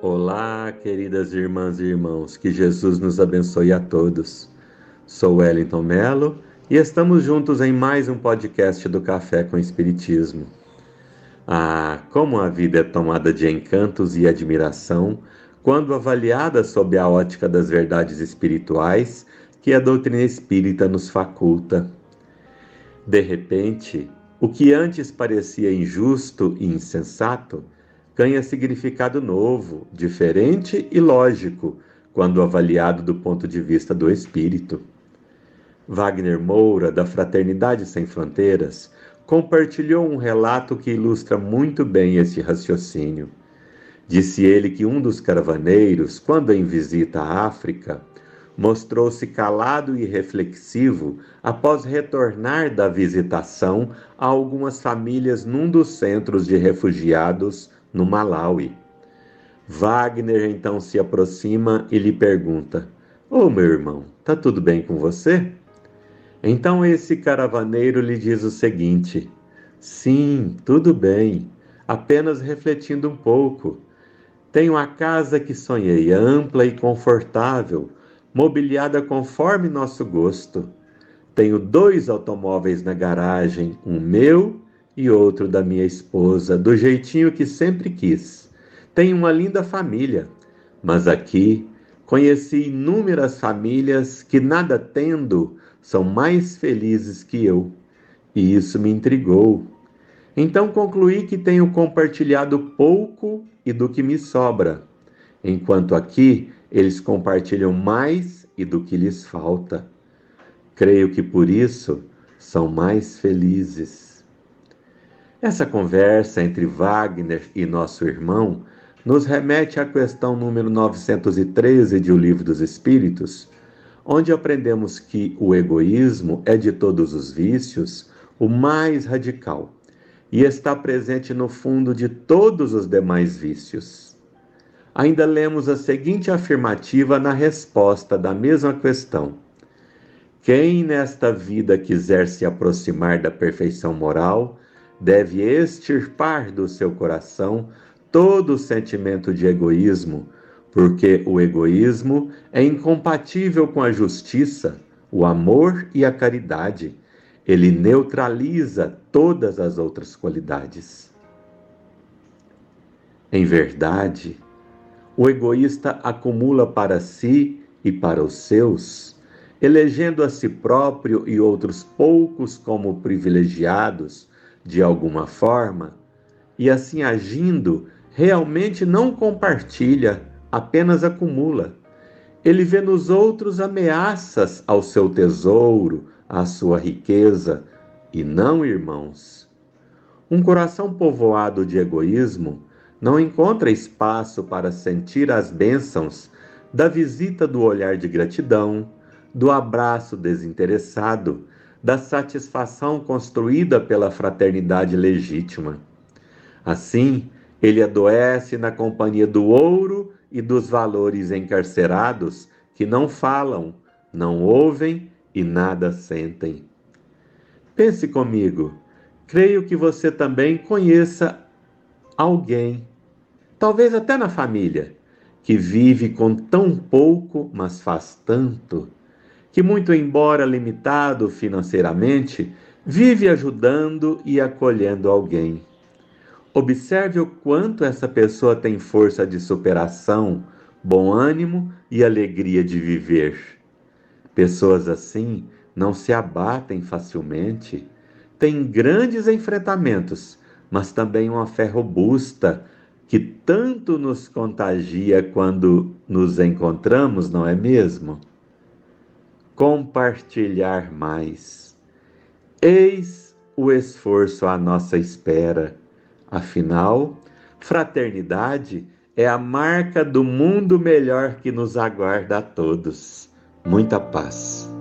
Olá, queridas irmãs e irmãos, que Jesus nos abençoe a todos. Sou Wellington Melo e estamos juntos em mais um podcast do Café com Espiritismo. Ah, como a vida é tomada de encantos e admiração quando avaliada sob a ótica das verdades espirituais que a doutrina espírita nos faculta. De repente, o que antes parecia injusto e insensato ganha significado novo, diferente e lógico, quando avaliado do ponto de vista do espírito. Wagner Moura, da Fraternidade Sem Fronteiras, compartilhou um relato que ilustra muito bem esse raciocínio. Disse ele que um dos caravaneiros, quando em visita à África, mostrou-se calado e reflexivo após retornar da visitação a algumas famílias num dos centros de refugiados no Malawi. Wagner então se aproxima e lhe pergunta: Ô oh, meu irmão, tá tudo bem com você? Então esse caravaneiro lhe diz o seguinte: Sim, tudo bem, apenas refletindo um pouco. Tenho a casa que sonhei, ampla e confortável, mobiliada conforme nosso gosto. Tenho dois automóveis na garagem, um meu e outro da minha esposa, do jeitinho que sempre quis. Tenho uma linda família, mas aqui conheci inúmeras famílias que, nada tendo, são mais felizes que eu. E isso me intrigou. Então concluí que tenho compartilhado pouco e do que me sobra, enquanto aqui eles compartilham mais e do que lhes falta. Creio que por isso são mais felizes. Essa conversa entre Wagner e nosso irmão nos remete à questão número 913 de O Livro dos Espíritos, onde aprendemos que o egoísmo é de todos os vícios o mais radical e está presente no fundo de todos os demais vícios. Ainda lemos a seguinte afirmativa na resposta da mesma questão: Quem nesta vida quiser se aproximar da perfeição moral, deve extirpar do seu coração todo o sentimento de egoísmo, porque o egoísmo é incompatível com a justiça, o amor e a caridade. Ele neutraliza todas as outras qualidades. Em verdade, o egoísta acumula para si e para os seus, elegendo a si próprio e outros poucos como privilegiados de alguma forma, e assim agindo, realmente não compartilha, apenas acumula. Ele vê nos outros ameaças ao seu tesouro, à sua riqueza, e não irmãos. Um coração povoado de egoísmo não encontra espaço para sentir as bênçãos da visita do olhar de gratidão, do abraço desinteressado, da satisfação construída pela fraternidade legítima. Assim, ele adoece na companhia do ouro e dos valores encarcerados que não falam, não ouvem e nada sentem. Pense comigo, creio que você também conheça alguém, talvez até na família, que vive com tão pouco, mas faz tanto, que, muito embora limitado financeiramente, vive ajudando e acolhendo alguém. Observe o quanto essa pessoa tem força de superação, bom ânimo e alegria de viver. Pessoas assim não se abatem facilmente, têm grandes enfrentamentos, mas também uma fé robusta que tanto nos contagia quando nos encontramos, não é mesmo? Compartilhar mais. Eis o esforço à nossa espera. Afinal, fraternidade é a marca do mundo melhor que nos aguarda a todos. Muita paz.